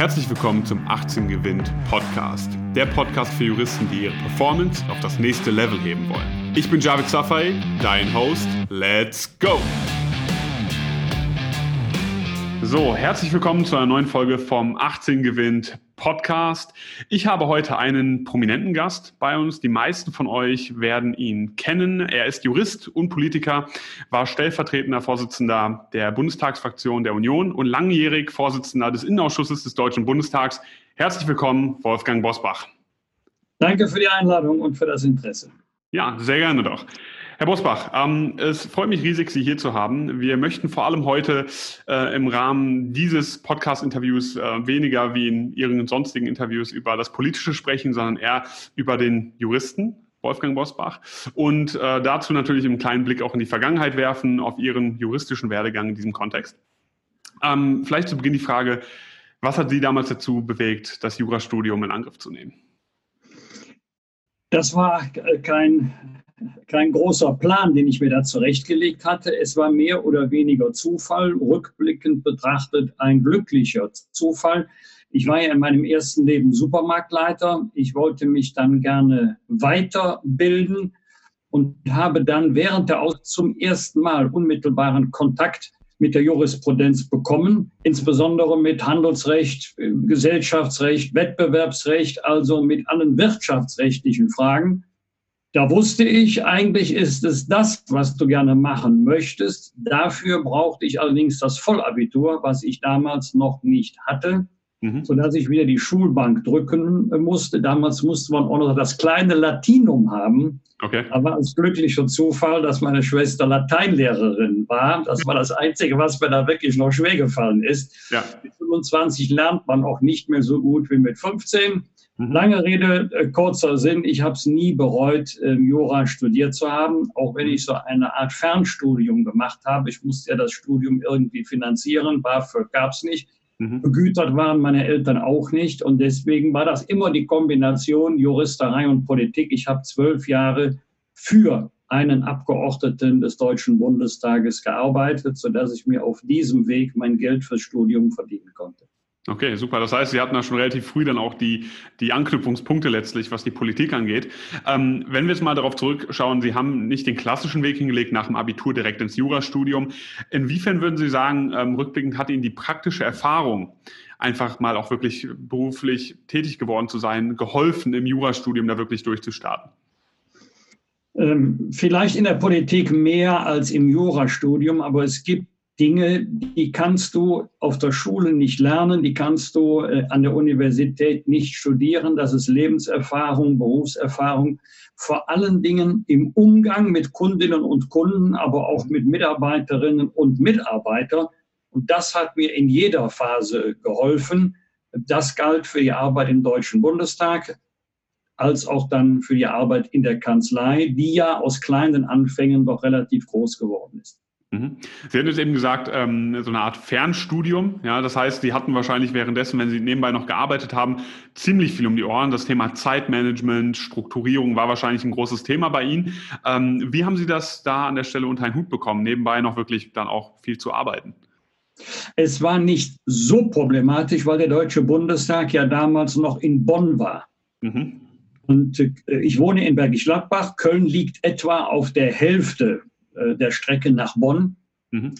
Herzlich willkommen zum 18 Gewinnt Podcast. Der Podcast für Juristen, die ihre Performance auf das nächste Level heben wollen. Ich bin Javid Safai, dein Host. Let's go! So, herzlich willkommen zu einer neuen Folge vom 18 Gewinnt Podcast. Ich habe heute einen prominenten Gast bei uns. Die meisten von euch werden ihn kennen. Er ist Jurist und Politiker, war stellvertretender Vorsitzender der Bundestagsfraktion der Union und langjährig Vorsitzender des Innenausschusses des Deutschen Bundestags. Herzlich willkommen, Wolfgang Bosbach. Danke für die Einladung und für das Interesse. Ja, sehr gerne doch. Herr Bosbach, ähm, es freut mich riesig, Sie hier zu haben. Wir möchten vor allem heute äh, im Rahmen dieses Podcast-Interviews äh, weniger wie in Ihren sonstigen Interviews über das Politische sprechen, sondern eher über den Juristen, Wolfgang Bosbach. Und äh, dazu natürlich einen kleinen Blick auch in die Vergangenheit werfen, auf Ihren juristischen Werdegang in diesem Kontext. Ähm, vielleicht zu Beginn die Frage, was hat Sie damals dazu bewegt, das Jurastudium in Angriff zu nehmen? Das war kein kein großer Plan, den ich mir da zurechtgelegt hatte. Es war mehr oder weniger Zufall, rückblickend betrachtet ein glücklicher Zufall. Ich war ja in meinem ersten Leben Supermarktleiter. Ich wollte mich dann gerne weiterbilden und habe dann während der Aus zum ersten Mal unmittelbaren Kontakt mit der Jurisprudenz bekommen, insbesondere mit Handelsrecht, Gesellschaftsrecht, Wettbewerbsrecht, also mit allen wirtschaftsrechtlichen Fragen. Da wusste ich, eigentlich ist es das, was du gerne machen möchtest. Dafür brauchte ich allerdings das Vollabitur, was ich damals noch nicht hatte, mhm. sodass ich wieder die Schulbank drücken musste. Damals musste man auch noch das kleine Latinum haben. Okay. Aber als glücklicher Zufall, dass meine Schwester Lateinlehrerin war. Das war das Einzige, was mir da wirklich noch schwer gefallen ist. Ja. Mit 25 lernt man auch nicht mehr so gut wie mit 15. Mhm. Lange Rede, äh, kurzer Sinn. Ich habe es nie bereut, äh, Jura studiert zu haben, auch wenn ich so eine Art Fernstudium gemacht habe. Ich musste ja das Studium irgendwie finanzieren, BAföG gab es nicht. Mhm. Begütert waren meine Eltern auch nicht. Und deswegen war das immer die Kombination Juristerei und Politik. Ich habe zwölf Jahre für einen Abgeordneten des Deutschen Bundestages gearbeitet, sodass ich mir auf diesem Weg mein Geld fürs Studium verdienen konnte. Okay, super. Das heißt, Sie hatten da schon relativ früh dann auch die, die Anknüpfungspunkte letztlich, was die Politik angeht. Ähm, wenn wir jetzt mal darauf zurückschauen, Sie haben nicht den klassischen Weg hingelegt nach dem Abitur direkt ins Jurastudium. Inwiefern würden Sie sagen, ähm, rückblickend hat Ihnen die praktische Erfahrung, einfach mal auch wirklich beruflich tätig geworden zu sein, geholfen, im Jurastudium da wirklich durchzustarten? Ähm, vielleicht in der Politik mehr als im Jurastudium, aber es gibt Dinge, die kannst du auf der Schule nicht lernen, die kannst du äh, an der Universität nicht studieren. Das ist Lebenserfahrung, Berufserfahrung, vor allen Dingen im Umgang mit Kundinnen und Kunden, aber auch mit Mitarbeiterinnen und Mitarbeitern. Und das hat mir in jeder Phase geholfen. Das galt für die Arbeit im Deutschen Bundestag, als auch dann für die Arbeit in der Kanzlei, die ja aus kleinen Anfängen doch relativ groß geworden ist. Mhm. Sie hatten jetzt eben gesagt, ähm, so eine Art Fernstudium. Ja, das heißt, Sie hatten wahrscheinlich währenddessen, wenn Sie nebenbei noch gearbeitet haben, ziemlich viel um die Ohren. Das Thema Zeitmanagement, Strukturierung war wahrscheinlich ein großes Thema bei Ihnen. Ähm, wie haben Sie das da an der Stelle unter einen Hut bekommen, nebenbei noch wirklich dann auch viel zu arbeiten? Es war nicht so problematisch, weil der Deutsche Bundestag ja damals noch in Bonn war. Mhm. Und äh, ich wohne in Bergisch Gladbach. Köln liegt etwa auf der Hälfte der Strecke nach Bonn, mhm.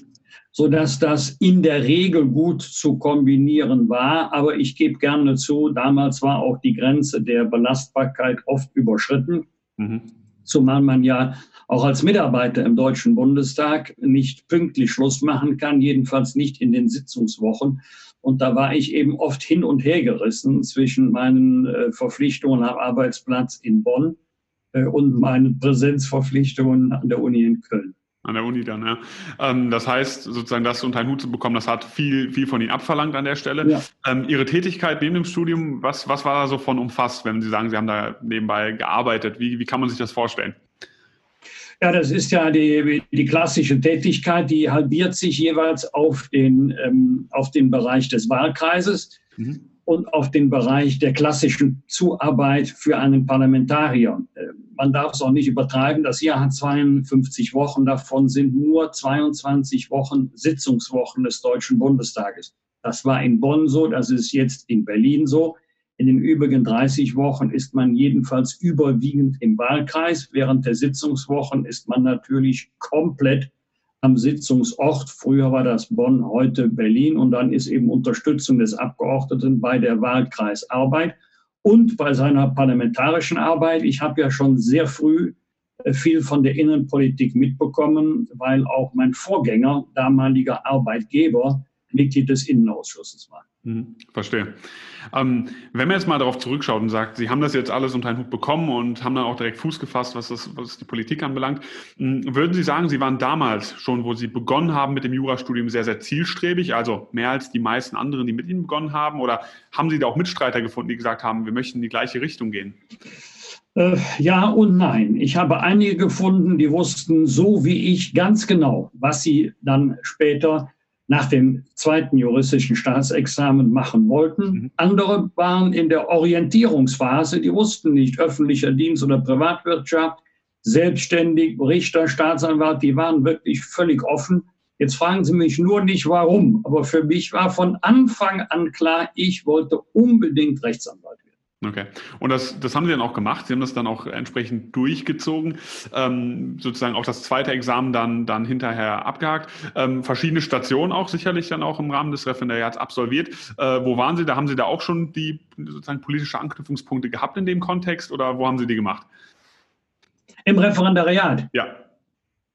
sodass das in der Regel gut zu kombinieren war. Aber ich gebe gerne zu, damals war auch die Grenze der Belastbarkeit oft überschritten, mhm. zumal man ja auch als Mitarbeiter im Deutschen Bundestag nicht pünktlich Schluss machen kann, jedenfalls nicht in den Sitzungswochen. Und da war ich eben oft hin und her gerissen zwischen meinen äh, Verpflichtungen am Arbeitsplatz in Bonn äh, und meine Präsenzverpflichtungen an der Uni in Köln. An der Uni dann, ja. Ähm, das heißt, sozusagen das unter einen Hut zu bekommen, das hat viel, viel von Ihnen abverlangt an der Stelle. Ja. Ähm, Ihre Tätigkeit neben dem Studium, was, was war da so von umfasst, wenn Sie sagen, Sie haben da nebenbei gearbeitet? Wie, wie kann man sich das vorstellen? Ja, das ist ja die, die klassische Tätigkeit, die halbiert sich jeweils auf den, ähm, auf den Bereich des Wahlkreises. Mhm und auf den Bereich der klassischen Zuarbeit für einen Parlamentarier. Man darf es auch nicht übertreiben. Das Jahr hat 52 Wochen. Davon sind nur 22 Wochen Sitzungswochen des Deutschen Bundestages. Das war in Bonn so, das ist jetzt in Berlin so. In den übrigen 30 Wochen ist man jedenfalls überwiegend im Wahlkreis. Während der Sitzungswochen ist man natürlich komplett am Sitzungsort. Früher war das Bonn, heute Berlin. Und dann ist eben Unterstützung des Abgeordneten bei der Wahlkreisarbeit und bei seiner parlamentarischen Arbeit. Ich habe ja schon sehr früh äh, viel von der Innenpolitik mitbekommen, weil auch mein Vorgänger, damaliger Arbeitgeber, Mitglied des Innenausschusses war. Mhm, verstehe. Ähm, wenn man jetzt mal darauf zurückschaut und sagt, Sie haben das jetzt alles unter einen Hut bekommen und haben dann auch direkt Fuß gefasst, was, das, was die Politik anbelangt, hm, würden Sie sagen, Sie waren damals schon, wo Sie begonnen haben mit dem Jurastudium, sehr, sehr zielstrebig, also mehr als die meisten anderen, die mit Ihnen begonnen haben? Oder haben Sie da auch Mitstreiter gefunden, die gesagt haben, wir möchten in die gleiche Richtung gehen? Äh, ja und nein. Ich habe einige gefunden, die wussten so wie ich ganz genau, was sie dann später nach dem zweiten juristischen Staatsexamen machen wollten. Mhm. Andere waren in der Orientierungsphase, die wussten nicht öffentlicher Dienst oder Privatwirtschaft, selbstständig, Richter, Staatsanwalt, die waren wirklich völlig offen. Jetzt fragen Sie mich nur nicht warum, aber für mich war von Anfang an klar, ich wollte unbedingt Rechtsanwalt. Okay. Und das, das haben Sie dann auch gemacht. Sie haben das dann auch entsprechend durchgezogen, ähm, sozusagen auch das zweite Examen dann, dann hinterher abgehakt. Ähm, verschiedene Stationen auch sicherlich dann auch im Rahmen des Referendariats absolviert. Äh, wo waren Sie? Da haben Sie da auch schon die sozusagen politische Anknüpfungspunkte gehabt in dem Kontext oder wo haben Sie die gemacht? Im Referendariat? Ja.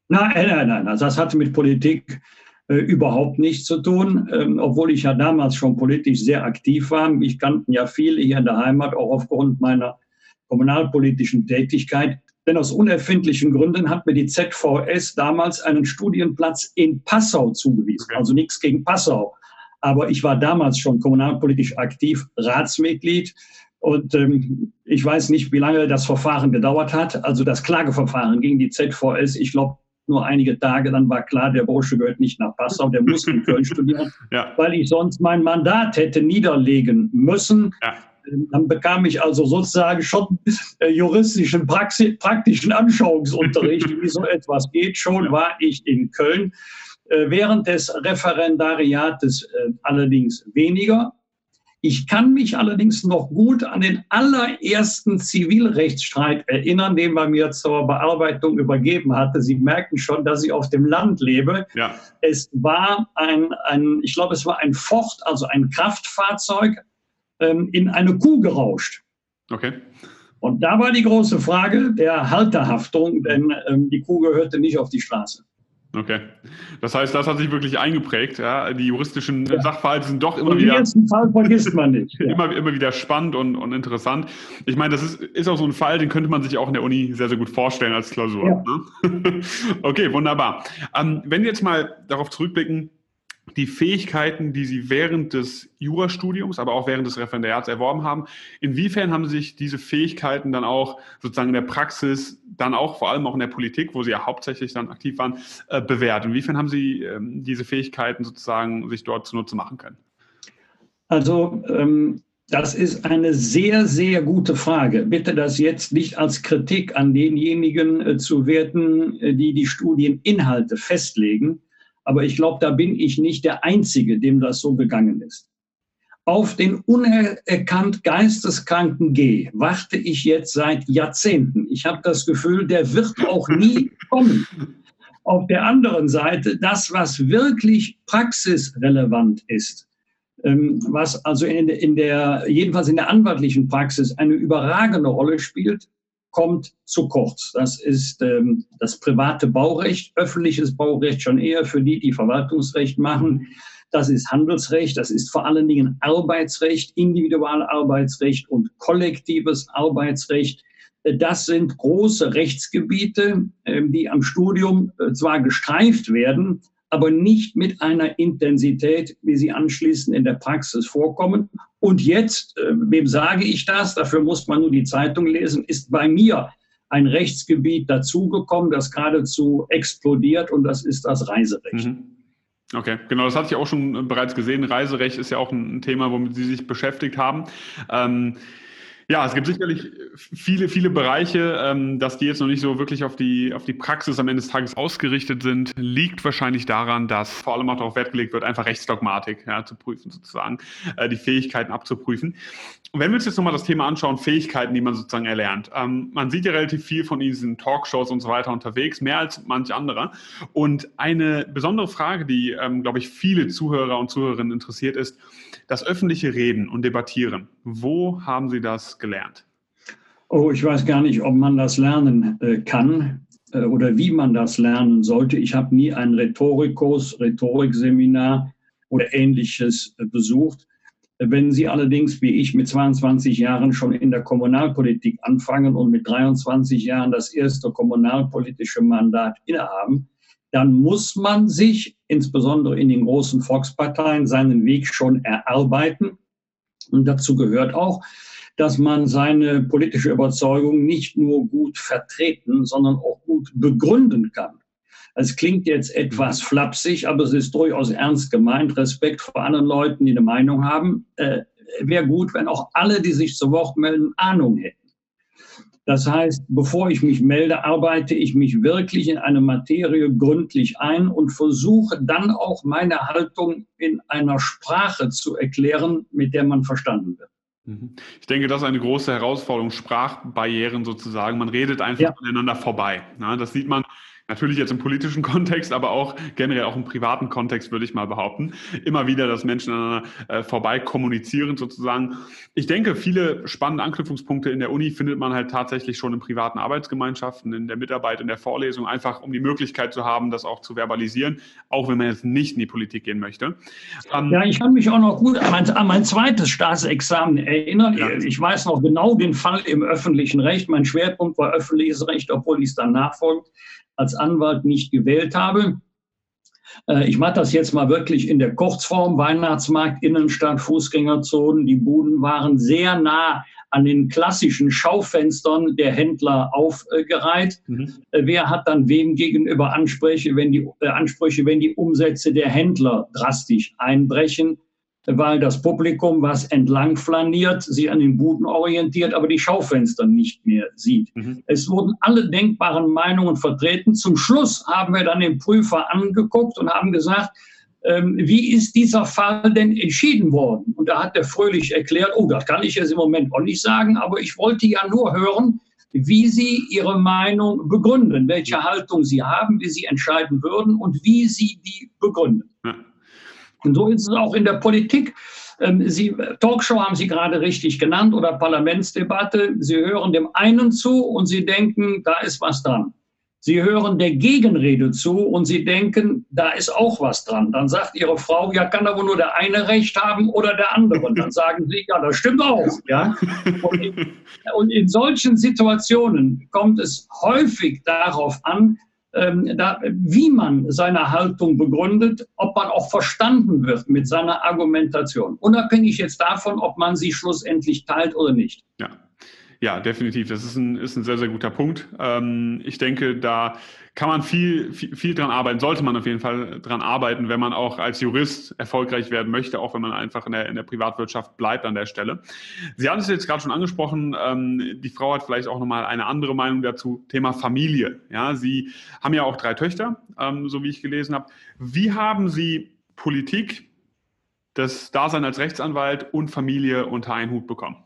Nein, nein, nein. Also das hatte mit Politik äh, überhaupt nichts zu tun, ähm, obwohl ich ja damals schon politisch sehr aktiv war. Ich kannten ja viele hier in der Heimat, auch aufgrund meiner kommunalpolitischen Tätigkeit. Denn aus unerfindlichen Gründen hat mir die ZVS damals einen Studienplatz in Passau zugewiesen. Also nichts gegen Passau. Aber ich war damals schon kommunalpolitisch aktiv, Ratsmitglied. Und ähm, ich weiß nicht, wie lange das Verfahren gedauert hat. Also das Klageverfahren gegen die ZVS, ich glaube, nur einige Tage, dann war klar, der Bursche gehört nicht nach Passau, der muss in Köln studieren, ja. weil ich sonst mein Mandat hätte niederlegen müssen. Ja. Dann bekam ich also sozusagen schon äh, juristischen, Praxi praktischen Anschauungsunterricht, wie so etwas geht. Schon war ich in Köln. Äh, während des Referendariates äh, allerdings weniger. Ich kann mich allerdings noch gut an den allerersten Zivilrechtsstreit erinnern, den man mir zur Bearbeitung übergeben hatte. Sie merken schon, dass ich auf dem Land lebe. Ja. Es war ein, ein, ich glaube, es war ein Ford, also ein Kraftfahrzeug, ähm, in eine Kuh gerauscht. Okay. Und da war die große Frage der Halterhaftung, denn ähm, die Kuh gehörte nicht auf die Straße. Okay. Das heißt, das hat sich wirklich eingeprägt. Ja? Die juristischen ja. Sachverhalte sind doch immer und wieder. Den Fall vergisst man nicht. Ja. immer, immer wieder spannend und, und interessant. Ich meine, das ist, ist auch so ein Fall, den könnte man sich auch in der Uni sehr, sehr gut vorstellen als Klausur. Ne? okay, wunderbar. Ähm, wenn wir jetzt mal darauf zurückblicken, die Fähigkeiten, die Sie während des Jurastudiums, aber auch während des Referendariats erworben haben, inwiefern haben sich diese Fähigkeiten dann auch sozusagen in der Praxis, dann auch vor allem auch in der Politik, wo Sie ja hauptsächlich dann aktiv waren, äh, bewährt? Inwiefern haben Sie ähm, diese Fähigkeiten sozusagen sich dort zunutze machen können? Also ähm, das ist eine sehr, sehr gute Frage. Bitte das jetzt nicht als Kritik an denjenigen äh, zu werten, äh, die die Studieninhalte festlegen aber ich glaube, da bin ich nicht der Einzige, dem das so gegangen ist. Auf den unerkannt geisteskranken G warte ich jetzt seit Jahrzehnten. Ich habe das Gefühl, der wird auch nie kommen. Auf der anderen Seite, das, was wirklich praxisrelevant ist, ähm, was also in, in der, jedenfalls in der anwaltlichen Praxis eine überragende Rolle spielt, kommt zu kurz. Das ist ähm, das private Baurecht, öffentliches Baurecht schon eher für die, die Verwaltungsrecht machen. Das ist Handelsrecht, das ist vor allen Dingen Arbeitsrecht, Individualarbeitsrecht und kollektives Arbeitsrecht. Das sind große Rechtsgebiete, ähm, die am Studium äh, zwar gestreift werden, aber nicht mit einer Intensität, wie sie anschließend in der Praxis vorkommen. Und jetzt, äh, wem sage ich das? Dafür muss man nur die Zeitung lesen, ist bei mir ein Rechtsgebiet dazugekommen, das geradezu explodiert und das ist das Reiserecht. Mhm. Okay, genau, das hatte ich auch schon bereits gesehen. Reiserecht ist ja auch ein Thema, womit Sie sich beschäftigt haben. Ähm, Ja, es gibt sicherlich viele, viele Bereiche, ähm, dass die jetzt noch nicht so wirklich auf die, auf die Praxis am Ende des Tages ausgerichtet sind, liegt wahrscheinlich daran, dass vor allem auch darauf Wert gelegt wird, einfach Rechtsdogmatik ja, zu prüfen, sozusagen, äh, die Fähigkeiten abzuprüfen. Und wenn wir uns jetzt nochmal das Thema anschauen, Fähigkeiten, die man sozusagen erlernt. Ähm, man sieht ja relativ viel von diesen Talkshows und so weiter unterwegs, mehr als manch anderer. Und eine besondere Frage, die, ähm, glaube ich, viele Zuhörer und Zuhörerinnen interessiert, ist das öffentliche Reden und Debattieren. Wo haben Sie das gelernt? Oh, ich weiß gar nicht, ob man das lernen äh, kann äh, oder wie man das lernen sollte. Ich habe nie einen Rhetorikkurs, Rhetorikseminar oder ähnliches äh, besucht. Wenn Sie allerdings, wie ich, mit 22 Jahren schon in der Kommunalpolitik anfangen und mit 23 Jahren das erste kommunalpolitische Mandat innehaben, dann muss man sich insbesondere in den großen Volksparteien seinen Weg schon erarbeiten. Und dazu gehört auch, dass man seine politische Überzeugung nicht nur gut vertreten, sondern auch gut begründen kann. Es klingt jetzt etwas flapsig, aber es ist durchaus ernst gemeint. Respekt vor anderen Leuten, die eine Meinung haben. Äh, Wäre gut, wenn auch alle, die sich zu Wort melden, Ahnung hätten. Das heißt, bevor ich mich melde, arbeite ich mich wirklich in eine Materie gründlich ein und versuche dann auch meine Haltung in einer Sprache zu erklären, mit der man verstanden wird. Mhm. Ich denke, das ist eine große Herausforderung, Sprachbarrieren sozusagen. Man redet einfach ja. aneinander vorbei. Das sieht man Natürlich jetzt im politischen Kontext, aber auch generell auch im privaten Kontext, würde ich mal behaupten. Immer wieder, dass Menschen aneinander äh, vorbei kommunizieren sozusagen. Ich denke, viele spannende Anknüpfungspunkte in der Uni findet man halt tatsächlich schon in privaten Arbeitsgemeinschaften, in der Mitarbeit, in der Vorlesung, einfach um die Möglichkeit zu haben, das auch zu verbalisieren, auch wenn man jetzt nicht in die Politik gehen möchte. Ähm, ja, ich kann mich auch noch gut an mein, an mein zweites Staatsexamen erinnern. Ja. Ich weiß noch genau den Fall im öffentlichen Recht. Mein Schwerpunkt war öffentliches Recht, obwohl ich es dann nachfolgt als Anwalt nicht gewählt habe. Äh, ich mache das jetzt mal wirklich in der Kurzform. Weihnachtsmarkt, Innenstadt, Fußgängerzonen. Die Buden waren sehr nah an den klassischen Schaufenstern der Händler aufgereiht. Mhm. Äh, wer hat dann wem gegenüber Ansprüche, wenn die äh, Ansprüche, wenn die Umsätze der Händler drastisch einbrechen? Weil das Publikum, was entlang flaniert, sich an den Buden orientiert, aber die Schaufenster nicht mehr sieht. Mhm. Es wurden alle denkbaren Meinungen vertreten. Zum Schluss haben wir dann den Prüfer angeguckt und haben gesagt, ähm, wie ist dieser Fall denn entschieden worden? Und da hat er fröhlich erklärt, oh, das kann ich jetzt im Moment auch nicht sagen, aber ich wollte ja nur hören, wie Sie Ihre Meinung begründen, welche Haltung Sie haben, wie Sie entscheiden würden und wie Sie die begründen. Ja. Und so ist es auch in der Politik. Ähm, Sie, Talkshow haben Sie gerade richtig genannt oder Parlamentsdebatte. Sie hören dem einen zu und Sie denken, da ist was dran. Sie hören der Gegenrede zu und Sie denken, da ist auch was dran. Dann sagt Ihre Frau, ja, kann aber nur der eine Recht haben oder der andere. Und dann sagen Sie, ja, das stimmt auch. Ja? Und, in, und in solchen Situationen kommt es häufig darauf an, ähm, da, wie man seine Haltung begründet, ob man auch verstanden wird mit seiner Argumentation. Unabhängig jetzt davon, ob man sie schlussendlich teilt oder nicht. Ja. Ja, definitiv. Das ist ein, ist ein sehr, sehr guter Punkt. Ähm, ich denke, da kann man viel, viel, viel dran arbeiten, sollte man auf jeden Fall dran arbeiten, wenn man auch als Jurist erfolgreich werden möchte, auch wenn man einfach in der, in der Privatwirtschaft bleibt an der Stelle. Sie haben es jetzt gerade schon angesprochen, ähm, die Frau hat vielleicht auch nochmal eine andere Meinung dazu, Thema Familie. Ja, Sie haben ja auch drei Töchter, ähm, so wie ich gelesen habe. Wie haben Sie Politik, das Dasein als Rechtsanwalt und Familie unter einen Hut bekommen?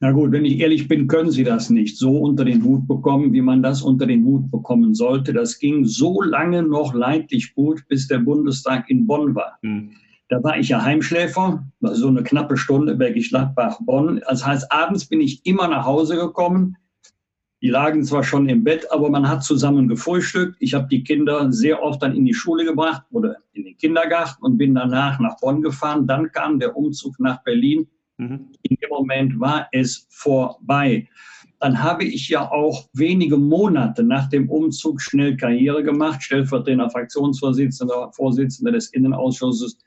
Na gut, wenn ich ehrlich bin, können Sie das nicht so unter den Hut bekommen, wie man das unter den Hut bekommen sollte. Das ging so lange noch leidlich gut, bis der Bundestag in Bonn war. Hm. Da war ich ja Heimschläfer, war so eine knappe Stunde Bergisch Gladbach, Bonn. Das heißt, abends bin ich immer nach Hause gekommen. Die lagen zwar schon im Bett, aber man hat zusammen gefrühstückt. Ich habe die Kinder sehr oft dann in die Schule gebracht oder in den Kindergarten und bin danach nach Bonn gefahren. Dann kam der Umzug nach Berlin Mhm. In dem Moment war es vorbei. Dann habe ich ja auch wenige Monate nach dem Umzug schnell Karriere gemacht, Stellvertreter Fraktionsvorsitzender, Vorsitzender des Innenausschusses.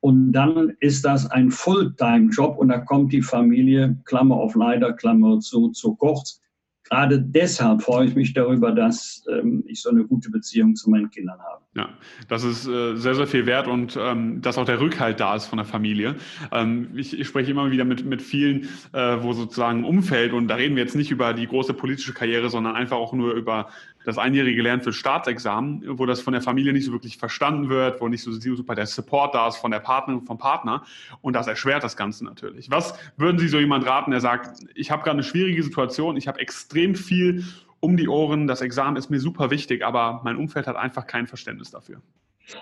Und dann ist das ein Fulltime-Job und da kommt die Familie, Klammer auf leider, Klammer zu, zu kurz. Gerade deshalb freue ich mich darüber, dass ähm, ich so eine gute Beziehung zu meinen Kindern habe. Ja, das ist äh, sehr, sehr viel wert und ähm, dass auch der Rückhalt da ist von der Familie. Ähm, ich, ich, spreche immer wieder mit, mit vielen, äh, wo sozusagen Umfeld, und da reden wir jetzt nicht über die große politische Karriere, sondern einfach auch nur über das einjährige Lernen für Staatsexamen, wo das von der Familie nicht so wirklich verstanden wird, wo nicht so super der Support da ist von der Partnerin, vom Partner. Und das erschwert das Ganze natürlich. Was würden Sie so jemand raten, der sagt, ich habe gerade eine schwierige Situation, ich habe extrem viel um die Ohren, das Examen ist mir super wichtig, aber mein Umfeld hat einfach kein Verständnis dafür?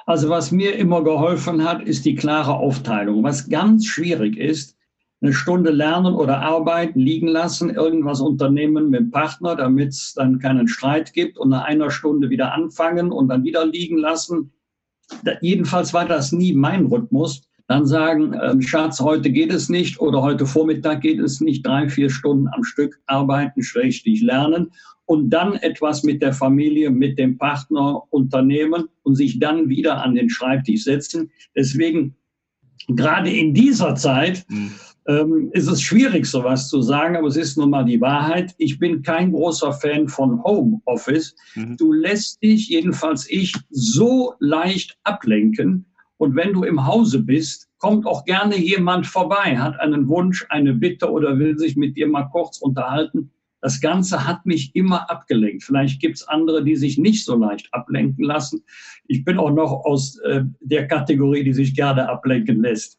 Also was mir immer geholfen hat, ist die klare Aufteilung. Was ganz schwierig ist, eine Stunde lernen oder arbeiten, liegen lassen, irgendwas unternehmen mit dem Partner, damit es dann keinen Streit gibt und nach einer Stunde wieder anfangen und dann wieder liegen lassen. Da, jedenfalls war das nie mein Rhythmus. Dann sagen, ähm, Schatz, heute geht es nicht oder heute Vormittag geht es nicht, drei, vier Stunden am Stück arbeiten, schrägstrich lernen und dann etwas mit der Familie, mit dem Partner unternehmen und sich dann wieder an den Schreibtisch setzen. Deswegen, gerade in dieser Zeit, mhm ähm, ist es schwierig, sowas zu sagen, aber es ist nun mal die Wahrheit. Ich bin kein großer Fan von Homeoffice. Mhm. Du lässt dich, jedenfalls ich, so leicht ablenken. Und wenn du im Hause bist, kommt auch gerne jemand vorbei, hat einen Wunsch, eine Bitte oder will sich mit dir mal kurz unterhalten. Das Ganze hat mich immer abgelenkt. Vielleicht gibt es andere, die sich nicht so leicht ablenken lassen. Ich bin auch noch aus äh, der Kategorie, die sich gerne ablenken lässt.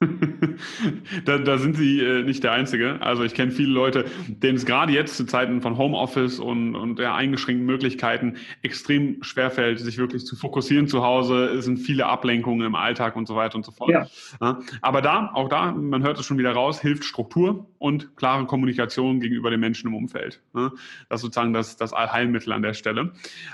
da, da, sind Sie äh, nicht der Einzige. Also ich kenne viele Leute, denen es gerade jetzt zu Zeiten von Homeoffice und, und der eingeschränkten Möglichkeiten extrem schwerfällt, sich wirklich zu fokussieren zu Hause. Es sind viele Ablenkungen im Alltag und so weiter und so fort. Ja. Ja, aber da, auch da, man hört es schon wieder raus, hilft Struktur und klare Kommunikation gegenüber den Menschen im Umfeld. Ne? Das ist sozusagen das, das Allheilmittel an der Stelle.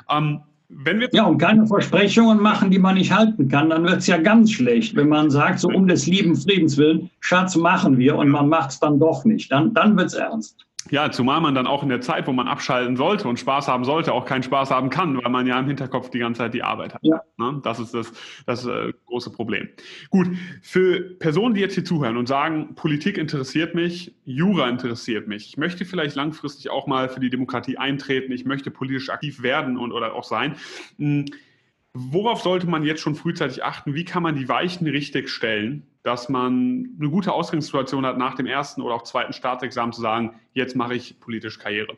Ähm, wenn wir ja, und keine Versprechungen machen, die man nicht halten kann, dann wird es ja ganz schlecht, wenn man sagt, so um des lieben Friedens willen, Schatz, machen wir und man macht es dann doch nicht. Dann, dann wird es ernst. Ja, zumal man dann auch in der Zeit, wo man abschalten sollte und Spaß haben sollte, auch keinen Spaß haben kann, weil man ja im Hinterkopf die ganze Zeit die Arbeit hat. Ja. Ne? Das ist das, das äh, große Problem. Gut, für Personen, die jetzt hier zuhören und sagen, Politik interessiert mich, Jura interessiert mich, ich möchte vielleicht langfristig auch mal für die Demokratie eintreten, ich möchte politisch aktiv werden und oder auch sein. Hm, worauf sollte man jetzt schon frühzeitig achten? Wie kann man die Weichen richtig stellen, dass man eine gute Ausgangssituation hat, nach dem ersten oder auch zweiten Staatsexamen zu sagen, jetzt mache ich politisch Karriere?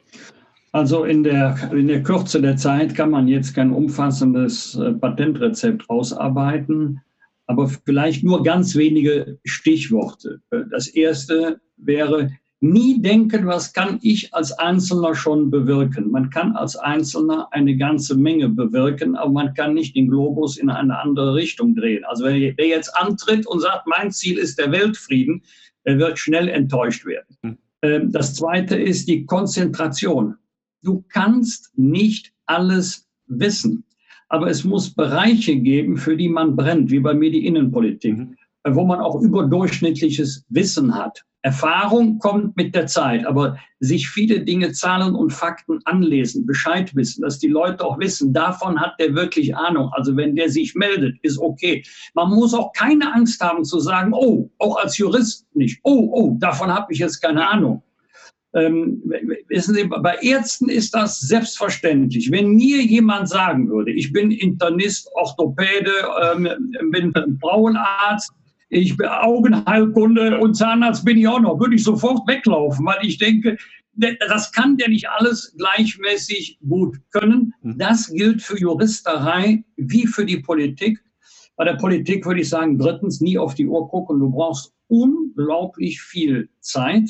Also in der, in der Kürze der Zeit kann man jetzt kein umfassendes äh, Patentrezept ausarbeiten, aber vielleicht nur ganz wenige Stichworte. Das erste wäre, nie denken, was kann ich als Einzelner schon bewirken. Man kann als Einzelner eine ganze Menge bewirken, aber man kann nicht den Globus in eine andere Richtung drehen. Also wer jetzt antritt und sagt, mein Ziel ist der Weltfrieden, der wird schnell enttäuscht werden. Hm. Ähm, das zweite ist die Konzentration. Du kannst nicht alles wissen, aber es muss Bereiche geben, für die man brennt, wie bei mir die Innenpolitik, mhm. wo man auch überdurchschnittliches Wissen hat Erfahrung kommt mit der Zeit, aber sich viele Dinge, Zahlen und Fakten anlesen, Bescheid wissen, dass die Leute auch wissen, davon hat der wirklich Ahnung. Also wenn der sich meldet, ist okay. Man muss auch keine Angst haben zu sagen, oh, auch als Jurist nicht, oh, oh, davon habe ich jetzt keine Ahnung. Ähm, wissen Sie, bei Ärzten ist das selbstverständlich. Wenn mir jemand sagen würde, ich bin Internist, Orthopäde, ähm, bin Frauenarzt, ich bin Augenheilkunde und Zahnarzt bin ich auch noch, würde ich sofort weglaufen, weil ich denke, das kann der nicht alles gleichmäßig gut können. Mhm. Das gilt für Juristerei wie für die Politik. Bei der Politik würde ich sagen, drittens, nie auf die Uhr gucken. Du brauchst unglaublich viel Zeit.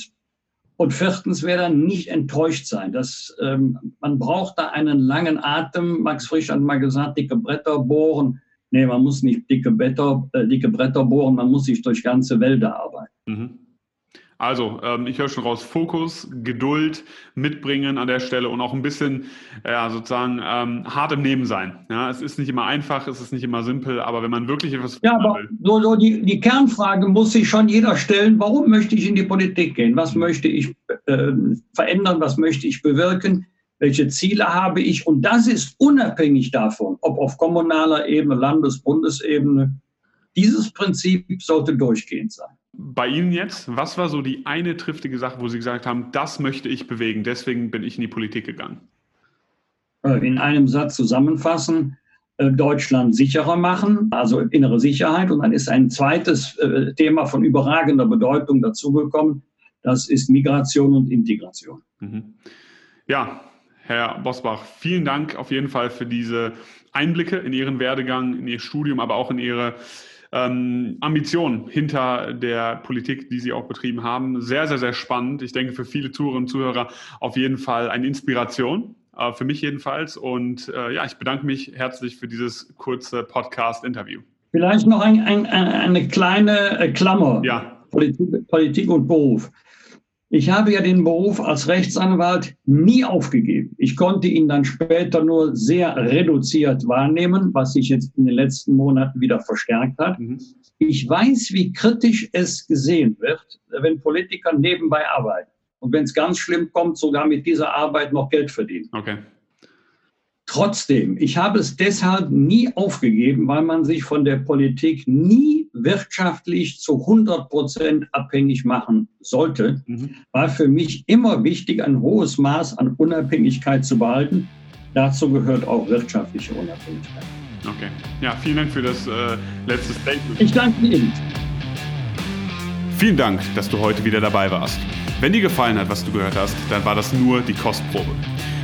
Und viertens, wer dann nicht enttäuscht sein. Das, ähm, man braucht da einen langen Atem. Max Frisch hat mal gesagt, dicke Bretter bohren Nee, man muss nicht dicke, Bretter, äh, dicke Bretter bohren, man muss sich durch ganze Wälder arbeiten. Mhm. Also, ähm, ich höre schon raus, Fokus, Geduld mitbringen an der Stelle und auch ein bisschen, ja, sozusagen ähm, hart im Nehmen sein. Ja, es ist nicht immer einfach, es ist nicht immer simpel, aber wenn man wirklich etwas Ja, aber will, so, so die, die Kernfrage muss sich schon jeder stellen, warum möchte ich in die Politik gehen? Was mhm. möchte ich äh, verändern? Was möchte ich bewirken? Welche Ziele habe ich. Und das ist unabhängig davon, ob auf kommunaler Ebene, Landes-, Bundesebene. Dieses Prinzip sollte durchgehend sein. bei Ihnen jetzt, was war so die eine triftige Sache, wo Sie gesagt haben, das möchte ich bewegen, deswegen bin ich in die Politik gegangen? Äh, in einem Satz zusammenfassen, äh, Deutschland sicherer machen, also innere Sicherheit. Und dann ist ein zweites äh, Thema von überragender Bedeutung dazugekommen. Das ist Migration und Integration. Mhm. Ja, Herr Bosbach, vielen Dank auf jeden Fall für diese Einblicke in Ihren Werdegang, in Ihr Studium, aber auch in Ihre ähm, Ambitionen hinter der Politik, die Sie auch betrieben haben. Sehr, sehr, sehr spannend. Ich denke, für viele Zuhörerinnen und Zuhörer auf jeden Fall eine Inspiration äh, für mich jedenfalls. Und äh, ja, ich bedanke mich herzlich für dieses kurze Podcast-Interview. Vielleicht noch ein, ein, eine kleine äh, Klammer. Ja. Politik, Politik und Beruf. Ich habe ja den Beruf als Rechtsanwalt nie aufgegeben. Ich konnte ihn dann später nur sehr reduziert wahrnehmen, was sich jetzt in den letzten Monaten wieder verstärkt hat. Mhm. Ich weiß, wie kritisch es gesehen wird, wenn Politiker nebenbei arbeiten und wenn es ganz schlimm kommt, sogar mit dieser Arbeit noch Geld verdienen. Okay. Trotzdem, ich habe es deshalb nie aufgegeben, weil man sich von der Politik nie wirtschaftlich zu 100 Prozent abhängig machen sollte. Mhm. War für mich immer wichtig, ein hohes Maß an Unabhängigkeit zu behalten. Dazu gehört auch wirtschaftliche Unabhängigkeit. Okay. Ja, vielen Dank für das äh, letzte Statement. Ich danke Ihnen. Vielen Dank, dass du heute wieder dabei warst. Wenn dir gefallen hat, was du gehört hast, dann war das nur die Kostprobe.